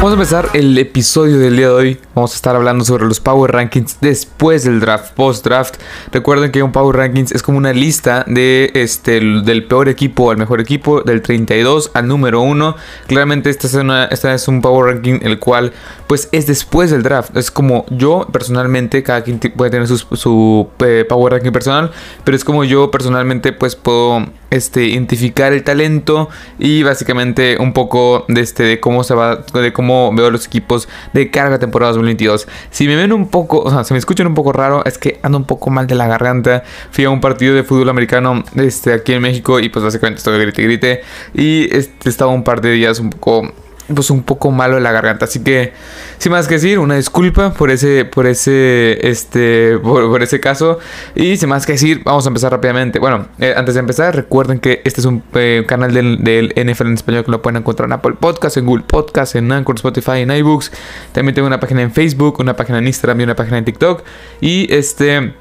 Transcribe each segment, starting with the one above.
Vamos a empezar el episodio del día de hoy. Vamos a estar hablando sobre los Power Rankings después del draft, post draft. Recuerden que un Power Rankings es como una lista de este del peor equipo al mejor equipo, del 32 al número 1. Claramente esta es, una, esta es un Power Ranking el cual pues es después del draft. Es como yo personalmente, cada quien puede tener su, su eh, Power Ranking personal, pero es como yo personalmente pues puedo este, identificar el talento y básicamente un poco de, este, de cómo se va, de cómo veo los equipos de carga temporada 2022. Si me ven un poco, o sea, si me escuchan un poco raro, es que ando un poco mal de la garganta. Fui a un partido de fútbol americano este, aquí en México y pues básicamente estoy grite grite y este, estaba un par de días un poco pues un poco malo en la garganta. Así que, sin más que decir, una disculpa por ese, por ese, este, por, ese caso. Y sin más que decir, vamos a empezar rápidamente. Bueno, eh, antes de empezar, recuerden que este es un eh, canal del, del, NFL en español que lo pueden encontrar en Apple Podcast, en Google Podcast, en Anchor, Spotify, en iBooks. También tengo una página en Facebook, una página en Instagram y una página en TikTok. Y este...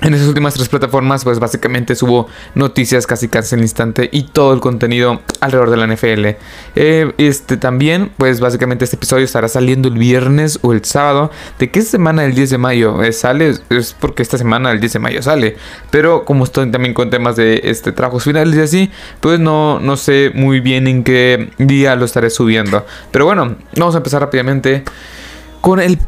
En esas últimas tres plataformas, pues básicamente subo noticias casi casi el instante y todo el contenido alrededor de la NFL. Eh, este también, pues básicamente este episodio estará saliendo el viernes o el sábado. ¿De qué semana el 10 de mayo eh, sale? Es porque esta semana el 10 de mayo sale. Pero como estoy también con temas de este trabajos finales y así, pues no, no sé muy bien en qué día lo estaré subiendo. Pero bueno, vamos a empezar rápidamente con el,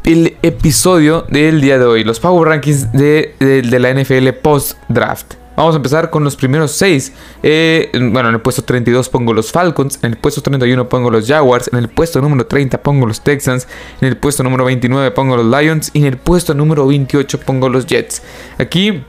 episodio del día de hoy, los Power Rankings de, la NFL post draft. Vamos a empezar con los primeros 6. Eh, bueno, en el puesto 32 pongo los Falcons. En el puesto 31 pongo los Jaguars. En el puesto número 30 pongo los Texans. En el puesto número 29 pongo los Lions. Y en el puesto número 28 pongo los Jets. Aquí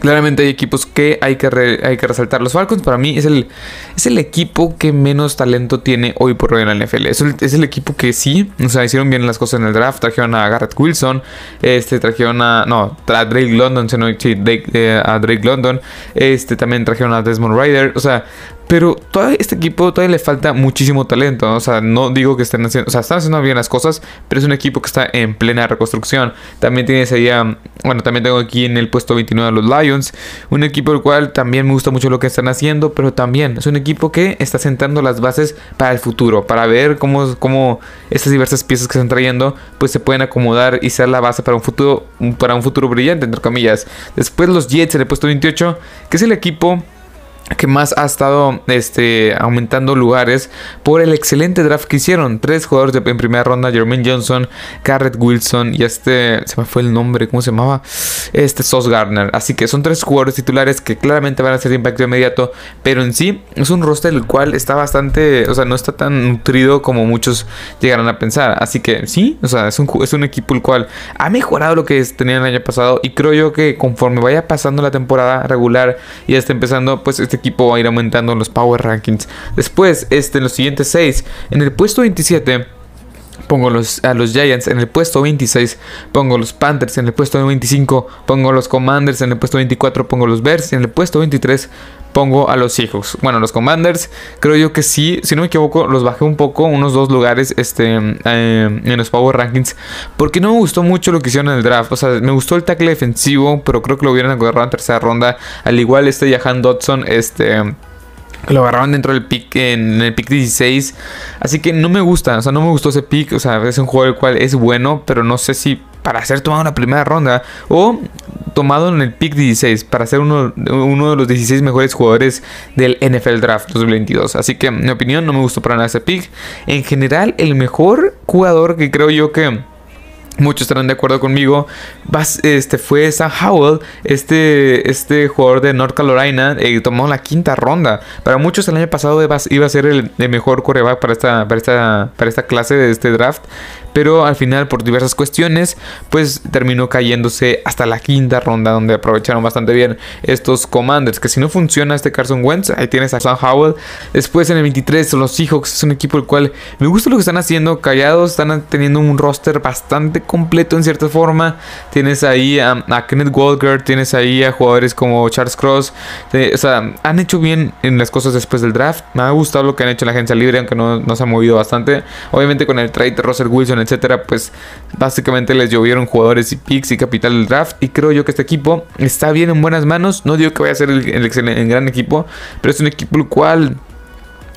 Claramente hay equipos que hay que, hay que resaltar. Los Falcons para mí es el, es el equipo que menos talento tiene hoy por hoy en la NFL. Es el, equipo que sí, o sea, hicieron bien las cosas en el draft. Trajeron a Garrett Wilson, este, trajeron a, no, a Drake London, sí, eh, a Drake London. Este, también trajeron a Desmond Ryder. O sea, pero todo este equipo todavía le falta muchísimo talento. O sea, no digo que estén haciendo. O sea, están haciendo bien las cosas. Pero es un equipo que está en plena reconstrucción. También tienes ahí a. Bueno, también tengo aquí en el puesto 29 a los Lions. Un equipo el cual también me gusta mucho lo que están haciendo. Pero también es un equipo que está sentando las bases para el futuro. Para ver cómo, cómo estas diversas piezas que están trayendo. Pues se pueden acomodar y ser la base para un futuro. Para un futuro brillante, entre comillas. Después los Jets en el puesto 28. Que es el equipo que más ha estado este, aumentando lugares por el excelente draft que hicieron. Tres jugadores en primera ronda, Jermaine Johnson, Garrett Wilson y este, se me fue el nombre, ¿cómo se llamaba? Este Sos Gardner. Así que son tres jugadores titulares que claramente van a ser de impacto inmediato, pero en sí es un roster el cual está bastante, o sea, no está tan nutrido como muchos llegarán a pensar. Así que sí, o sea, es un, es un equipo el cual ha mejorado lo que tenía el año pasado y creo yo que conforme vaya pasando la temporada regular y ya está empezando, pues este equipo va a ir aumentando los Power Rankings. Después, este, en los siguientes 6, en el puesto 27 pongo los, a los Giants en el puesto 26, pongo los Panthers en el puesto 25, pongo los Commanders en el puesto 24, pongo los Bears en el puesto 23, pongo a los Seahawks. Bueno, los Commanders, creo yo que sí, si no me equivoco, los bajé un poco, unos dos lugares este, eh, en los Power Rankings, porque no me gustó mucho lo que hicieron en el draft. O sea, me gustó el tackle defensivo, pero creo que lo hubieran agarrado en tercera ronda. Al igual este Jahan Dodson, este lo agarraron dentro del pick en el pick 16. Así que no me gusta. O sea, no me gustó ese pick. O sea, es un juego el cual es bueno. Pero no sé si para ser tomado en la primera ronda. O tomado en el pick 16 para ser uno, uno de los 16 mejores jugadores del NFL Draft 2022. Así que, en mi opinión, no me gustó para nada ese pick. En general, el mejor jugador que creo yo que muchos estarán de acuerdo conmigo, este fue Sam Howell, este, este jugador de North Carolina, eh, tomó la quinta ronda. Para muchos el año pasado iba, a ser el, mejor coreback para esta, para, esta, para esta clase de este draft, pero al final por diversas cuestiones, pues terminó cayéndose hasta la quinta ronda, donde aprovecharon bastante bien estos Commanders, que si no funciona este Carson Wentz, ahí tienes a Sam Howell. Después en el 23 los Seahawks, es un equipo el cual me gusta lo que están haciendo, callados, están teniendo un roster bastante completo en cierta forma. Tienes ahí a, Kenneth Walker, tienes ahí a jugadores como Charles Cross. o sea, han hecho bien en las cosas después del draft. Me ha gustado lo que han hecho en la agencia libre, aunque no, no se ha movido bastante. Obviamente con el trade de Russell Wilson, etcétera, pues básicamente les llovieron jugadores y picks y capital del draft. Y creo yo que este equipo está bien en buenas manos. No digo que vaya a ser el, el, el gran equipo, pero es un equipo el cual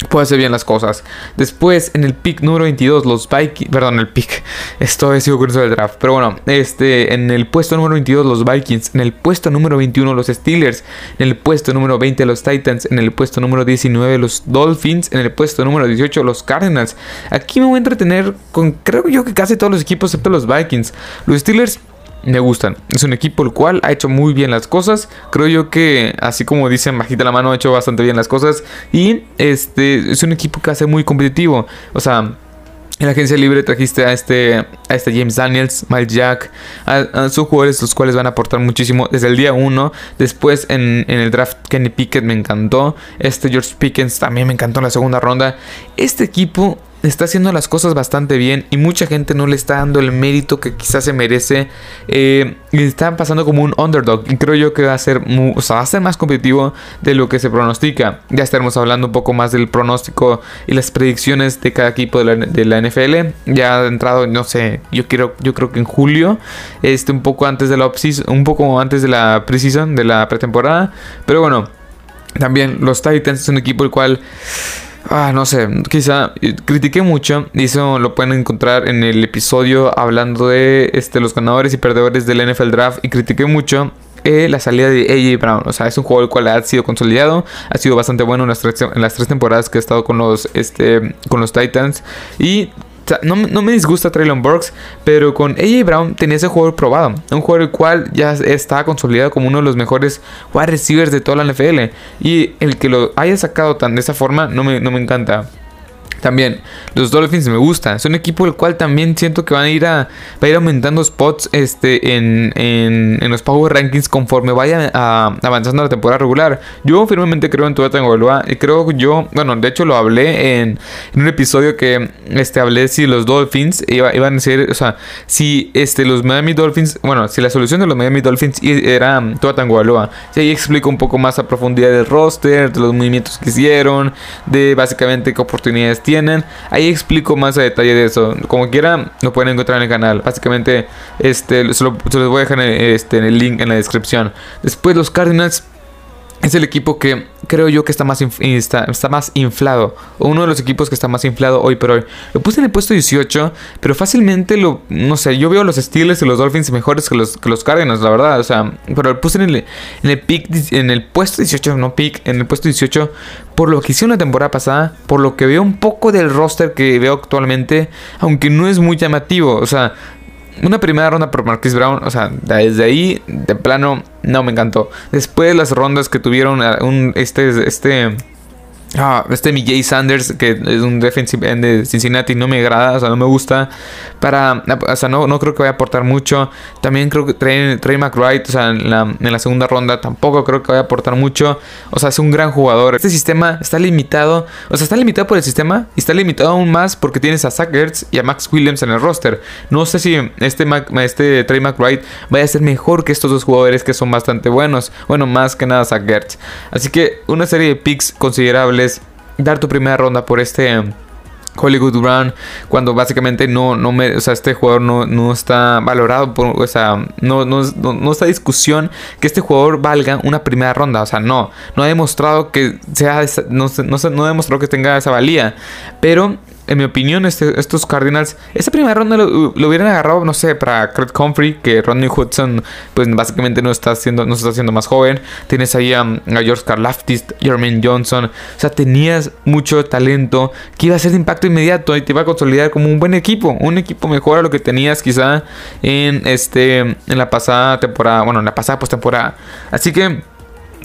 puede hacer bien las cosas. Después, en el pick número 22, los Vikings. Perdón, el pick. Esto sido curioso del draft. Pero bueno, este, en el puesto número 22, los Vikings. En el puesto número 21, los Steelers. En el puesto número 20, los Titans. En el puesto número 19, los Dolphins. En el puesto número 18, los Cardinals. Aquí me voy a entretener con, creo yo que casi todos los equipos, excepto los Vikings. Los Steelers me gustan. Es un equipo el cual ha hecho muy bien las cosas. Creo yo que, así como dicen, bajita la mano, ha hecho bastante bien las cosas. Y este es un equipo que hace muy competitivo. O sea, en la agencia libre trajiste a este, a este James Daniels, Miles Jack, a, sus jugadores los cuales van a aportar muchísimo desde el día 1. Después en, en, el draft Kenny Pickett me encantó. Este George Pickens también me encantó en la segunda ronda. Este equipo está haciendo las cosas bastante bien y mucha gente no le está dando el mérito que quizás se merece. Eh, están pasando como un underdog. Y creo yo que va a ser, va a ser más competitivo de lo que se pronostica. Ya estaremos hablando un poco más del pronóstico y las predicciones de cada equipo de la, NFL. Ya ha entrado, no sé, yo yo creo que en julio, este, un poco antes de la un poco antes de la preseason, de la pretemporada. Pero bueno, también los Titans es un equipo el cual Ah, no sé, quizá critiqué mucho y eso lo pueden encontrar en el episodio hablando de este, los ganadores y perdedores del NFL Draft y critiqué mucho eh, la salida de AJ Brown. O sea, es un juego el cual ha sido consolidado, ha sido bastante bueno en las, tres, en las tres temporadas que ha estado con los, este, con los Titans y no, me disgusta Traylon Burks, pero con AJ Brown tenía ese jugador probado. Un jugador el cual ya está consolidado como uno de los mejores wide receivers de toda la NFL. Y el que lo haya sacado tan de esa forma no me, no me encanta. También, los Dolphins me gustan. Es un equipo el cual también siento que van a ir a, va a ir aumentando spots este, en, en, en los Power Rankings conforme vaya avanzando la temporada regular. Yo firmemente creo en Tua Tagovailoa y creo yo, bueno, de hecho lo hablé en, un episodio que este, hablé si los Dolphins iban a ser, o sea, si este, los Miami Dolphins, bueno, si la solución de los Miami Dolphins era Tua Tagovailoa. Y ahí explico un poco más a profundidad del roster, de los movimientos que hicieron, de básicamente qué oportunidades tienen Ahí explico más a detalle de eso. Como quiera, lo pueden encontrar en el canal. Básicamente, este, se, lo, les voy a dejar este, en el link en la descripción. Después los Cardinals es el equipo que creo yo que está más, está, más inflado. Uno de los equipos que está más inflado hoy por hoy. Lo puse en el puesto 18, pero fácilmente lo. No sé, yo veo los Steelers y los Dolphins mejores que los, que los la verdad. O sea, pero lo puse en el, en el, pick, en el puesto 18, no pick, en el puesto 18. Por lo que hicieron la temporada pasada, por lo que veo un poco del roster que veo actualmente, aunque no es muy llamativo. O sea, una primera ronda por Marquis Brown, o sea, desde ahí, de plano, no me encantó. Después las rondas que tuvieron un, este, este Ah, este mi Sanders, que es un defensive end de Cincinnati, no me agrada, o sea, no me gusta. Para, o sea, no, no creo que vaya a aportar mucho. También creo que Trey, Trey McWright, o sea, en la, segunda ronda, tampoco creo que vaya a aportar mucho. O sea, es un gran jugador. Este sistema está limitado, o sea, está limitado por el sistema y está limitado aún más porque tienes a Zach Ertz y a Max Williams en el roster. No sé si este, este Trey McWright vaya a ser mejor que estos dos jugadores que son bastante buenos. Bueno, más que nada Zach Ertz. Así que una serie de picks dar tu primera ronda por este em, Hollywood Brown cuando básicamente no, no me, o sea, este jugador no, no está valorado o sea, no, no, no, está discusión que este jugador valga una primera ronda, o sea, no, no ha demostrado que sea, no, no, no ha demostrado que tenga esa valía, pero en mi opinión, este, estos Cardinals, esta primera ronda lo, hubieran agarrado, no sé, para Craig Comfrey, que Rodney Hudson, pues básicamente no está haciendo, no está haciendo más joven. Tienes ahí a, George Karlaftis, Jermaine Johnson. O sea, tenías mucho talento que iba a ser de impacto inmediato y te iba a consolidar como un buen equipo. Un equipo mejor a lo que tenías quizá en este en la pasada temporada, bueno, en la pasada postemporada. Así que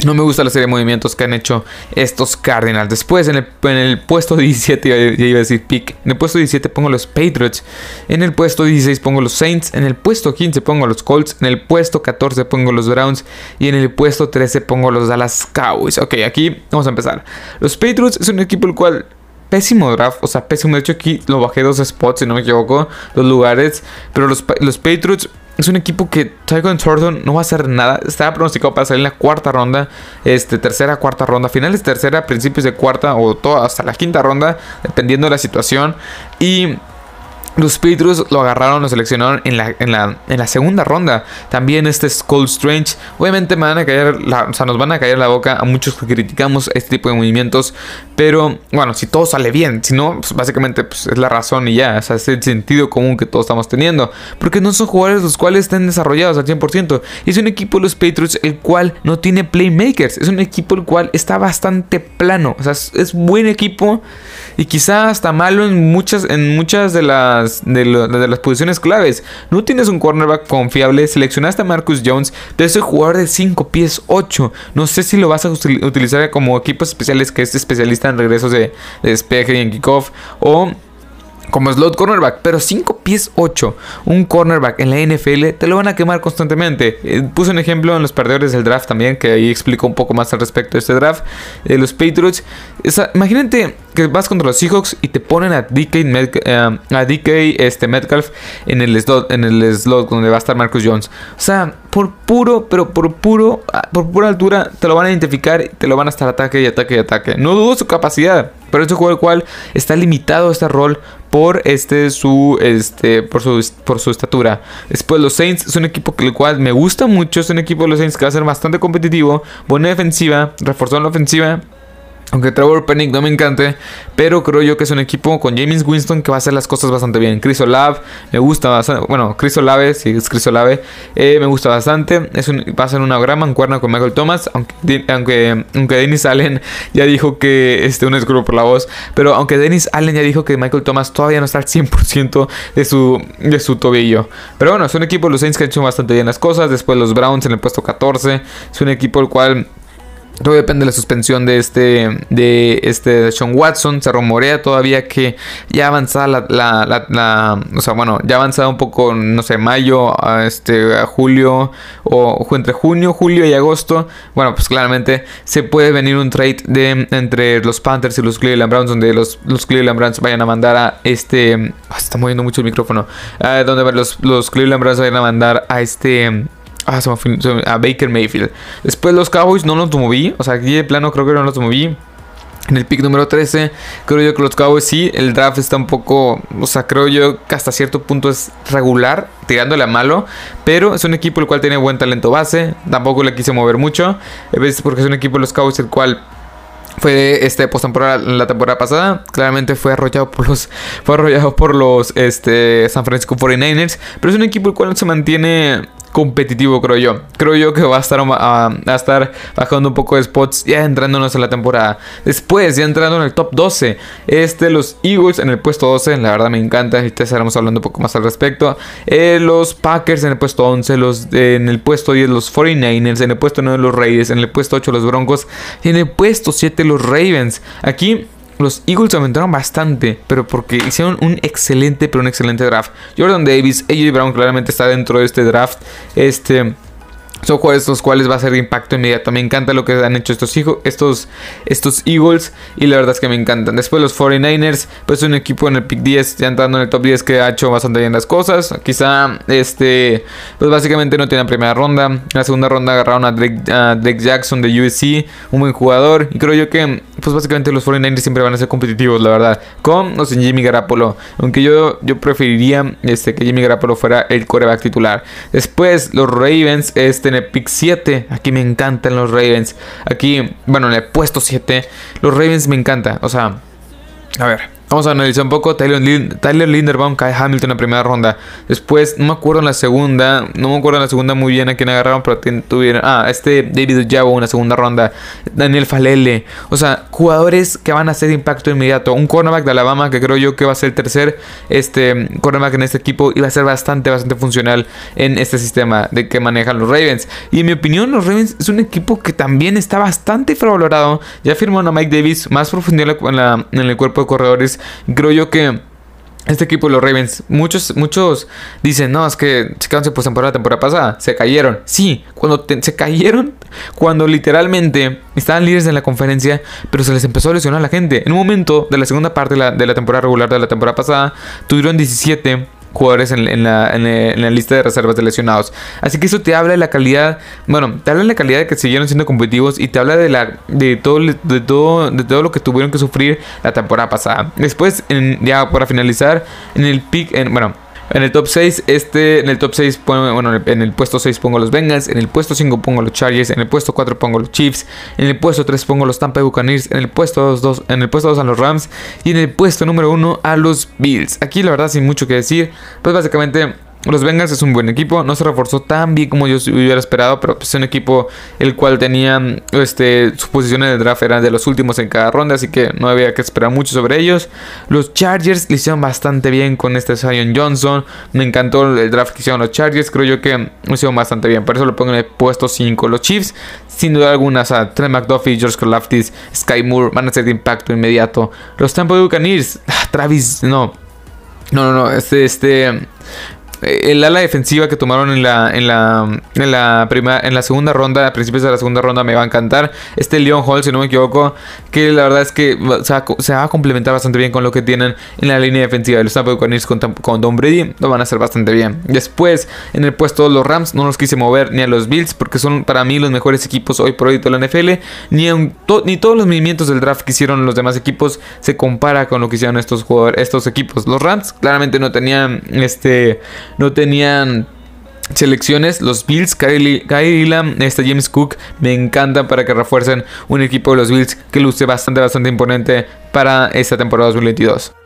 no me gusta la serie de movimientos que han hecho estos Cardinals. Después, en el, puesto 17, ya iba a decir pick. En el puesto 17 pongo los Patriots. En el puesto 16 pongo los Saints. En el puesto 15 pongo los Colts. En el puesto 14 pongo los Browns. Y en el puesto 13 pongo los Dallas Cowboys. Ok, aquí vamos a empezar. Los Patriots es un equipo el cual pésimo draft, o sea, pésimo. De hecho, aquí lo bajé dos spots, si no me equivoco, dos lugares. Pero los, los Patriots es un equipo que Tygon Thornton no va a hacer nada. Estaba pronosticado para salir en la cuarta ronda. Este, tercera, cuarta ronda. Finales tercera, principios de cuarta o todo, hasta la quinta ronda. Dependiendo de la situación. Y los Patriots lo agarraron, lo seleccionaron en la, en la, en la segunda ronda. También este Skull Strange. Obviamente me van a caer o sea, nos van a caer la boca a muchos que criticamos este tipo de movimientos. Pero bueno, si todo sale bien. Si no, pues básicamente pues, es la razón y ya. O sea, es el sentido común que todos estamos teniendo. Porque no son jugadores los cuales estén desarrollados al 100%. Y es un equipo los Patriots el cual no tiene playmakers. Es un equipo el cual está bastante plano. O sea, es, es buen equipo. Y quizá hasta malo en muchas, en muchas de las de, las posiciones claves. No tienes un cornerback confiable. Seleccionaste a Marcus Jones, de ese jugador de 5 pies 8. No sé si lo vas a utilizar como equipos especiales, que es especialista en regresos de, de despeje y en kickoff. O como slot cornerback, pero 5 pies 8, un cornerback en la NFL te lo van a quemar constantemente. Eh, puse un ejemplo en los perdedores del draft también, que ahí explico un poco más al respecto de este draft. De los Patriots, imagínate que vas contra los Seahawks y te ponen a DK, eh, a DK este, Metcalf en el, slot, en el slot donde va a estar Marcus Jones. O sea, por puro, pero por puro, ah, por pura altura te lo van a identificar te lo van a estar ataque y ataque y ataque. No dudo su capacidad, pero es un juego el cual está limitado este rol por este su este por su por su estatura. Después los Saints es un equipo que el cual me gusta mucho, es un equipo de los Saints que va a ser bastante competitivo, buena defensiva, reforzó la ofensiva aunque Trevor Pennick no me encante, pero creo yo que es un equipo con James Winston que va a hacer las cosas bastante bien. Chris Olave me gusta bastante. Bueno, Chris Olave, sí, es Chris Olave, eh, me gusta bastante. Es va a ser una gran mancuerna con Michael Thomas. Aunque, aunque, aunque Dennis Allen ya dijo que. Este, un escudo por la voz. Pero aunque Dennis Allen ya dijo que Michael Thomas todavía no está al 100% de su, de su tobillo. Pero bueno, es un equipo, los Saints que han hecho bastante bien las cosas. Después los Browns en el puesto 14. Es un equipo el cual todo depende de la suspensión de este, de este Sean Watson. Se rumorea todavía que ya avanzada la, la, la, o sea, bueno, ya avanzada un poco, no sé, mayo, a este, a julio, o, entre junio, julio y agosto. Bueno, pues claramente se puede venir un trade de, entre los Panthers y los Cleveland Browns, donde los, los Cleveland Browns vayan a mandar a este, ah, se está moviendo mucho el micrófono, ah, donde los, los Cleveland Browns vayan a mandar a este Ah, se me, a Baker Mayfield. Después los Cowboys no los moví. O sea, aquí de plano creo que no los moví. En el pick número 13, creo yo que los Cowboys sí, el draft está un poco, o sea, creo yo que hasta cierto punto es regular, tirándole a malo, pero es un equipo el cual tiene buen talento base, tampoco le quise mover mucho, porque es un equipo de los Cowboys el cual fue este postemporada la temporada pasada. Claramente fue arrollado por los. Fue arrollado por los este, San Francisco 49ers. Pero es un equipo el cual se mantiene competitivo, creo yo. Creo yo que va a estar, a, estar bajando un poco de spots ya entrándonos en la temporada. Después, ya entrando en el top 12, este, los Eagles en el puesto 12, la verdad me encanta, te estaremos hablando un poco más al respecto. Eh, los Packers en el puesto 11, los, en el puesto 10 los 49ers, en el puesto 9 los Raiders, en el puesto 8 los Broncos, en el puesto 7 los Ravens. Aquí los Eagles aumentaron bastante, pero porque hicieron un excelente, pero un excelente draft. Jordan Davis, AJ Brown claramente está dentro de este draft. Este son jugadores los cuales va a ser de impacto inmediato. Me encanta lo que han hecho estos, estos, estos Eagles y la verdad es que me encantan. Después los 49ers, pues un equipo en el pick 10, ya entrando en el top 10 que ha hecho bastante bien las cosas. Quizá, este, pues básicamente no tiene primera ronda. En la segunda ronda agarraron a Drake, Jackson de USC, un buen jugador. Y creo yo que, pues básicamente los 49ers siempre van a ser competitivos, la verdad. Con o sin Jimmy Garapolo. Aunque yo, yo preferiría este, que Jimmy Garapolo fuera el coreback titular. Después los Ravens, este en el pick 7. Aquí me encantan los Ravens. Aquí, bueno, en el puesto 7. Los Ravens me encanta. O sea, a ver. Vamos a analizar un poco. Tyler, Linderbaum cae Hamilton en la primera ronda. Después, no me acuerdo en la segunda. No me acuerdo en la segunda muy bien a quién agarraron. Pero tuvieron. Ah, este David Jabo en la segunda ronda. Daniel Falele. O sea, jugadores que van a hacer impacto inmediato. Un cornerback de Alabama que creo yo que va a ser el tercer este, cornerback en este equipo. Y va a ser bastante, bastante funcional en este sistema de que manejan los Ravens. Y en mi opinión, los Ravens es un equipo que también está bastante infravalorado. Ya firmó a Mike Davis. Más profundidad en el cuerpo de corredores creo yo que este equipo los Ravens, muchos, muchos dicen, no, es que se quedaron por temporada, la temporada pasada, se cayeron. Sí, cuando se cayeron, cuando literalmente estaban líderes en la conferencia, pero se les empezó a lesionar a la gente. En un momento de la segunda parte de la, de la temporada regular de la temporada pasada, tuvieron 17 jugadores en, la, en, la, lista de reservas de lesionados. Así que eso te habla de la calidad, bueno, te habla de la calidad de que siguieron siendo competitivos y te habla de la de todo de todo de todo lo que tuvieron que sufrir la temporada pasada. Después, ya para finalizar, en el pick, en, bueno, en el top 6, este, en el top 6, bueno, en el puesto 6 pongo los Bengals, en el puesto 5 pongo los Chargers, en el puesto 4 pongo los Chiefs, en el puesto 3 pongo los Tampa Buccaneers, en el puesto 2, en el puesto 2 a los Rams y en el puesto número 1 a los Bills. Aquí la verdad sin mucho que decir, pues básicamente los Bengals es un buen equipo, no se reforzó tan bien como yo hubiera esperado, pero pues, es un equipo el cual tenía este, sus posiciones de draft eran de los últimos en cada ronda, así que no había que esperar mucho sobre ellos. Los Chargers le hicieron bastante bien con este Zion Johnson, me encantó el draft que hicieron los Chargers, creo yo que lo hicieron bastante bien, por eso lo pongo en el puesto 5. Los Chiefs, sin duda alguna, o sea, Trey McDuffie, George Karlaftis, Sky Moore van a ser de impacto inmediato. Los Tampa Buccaneers, ah, Travis, no. No, no, no, este, este, el ala defensiva que tomaron en la en la en la primera en la segunda ronda, a principios de la segunda ronda me va a encantar. Este Leon Hall, si no me equivoco, que la verdad es que se va, a complementar bastante bien con lo que tienen en la línea defensiva de los Tampa Buccaneers con, con Don Brady, lo van a hacer bastante bien. Después, en el puesto de los Rams, no los quise mover ni a los Bills porque son para mí los mejores equipos hoy por hoy de la NFL, ni ni todos los movimientos del draft que hicieron los demás equipos se compara con lo que hicieron estos jugadores, estos equipos. Los Rams claramente no tenían este no tenían selecciones. Los Bills, Kylie, Kylie este James Cook, me encantan para que refuercen un equipo de los Bills que luce bastante, bastante imponente para esta temporada 2022.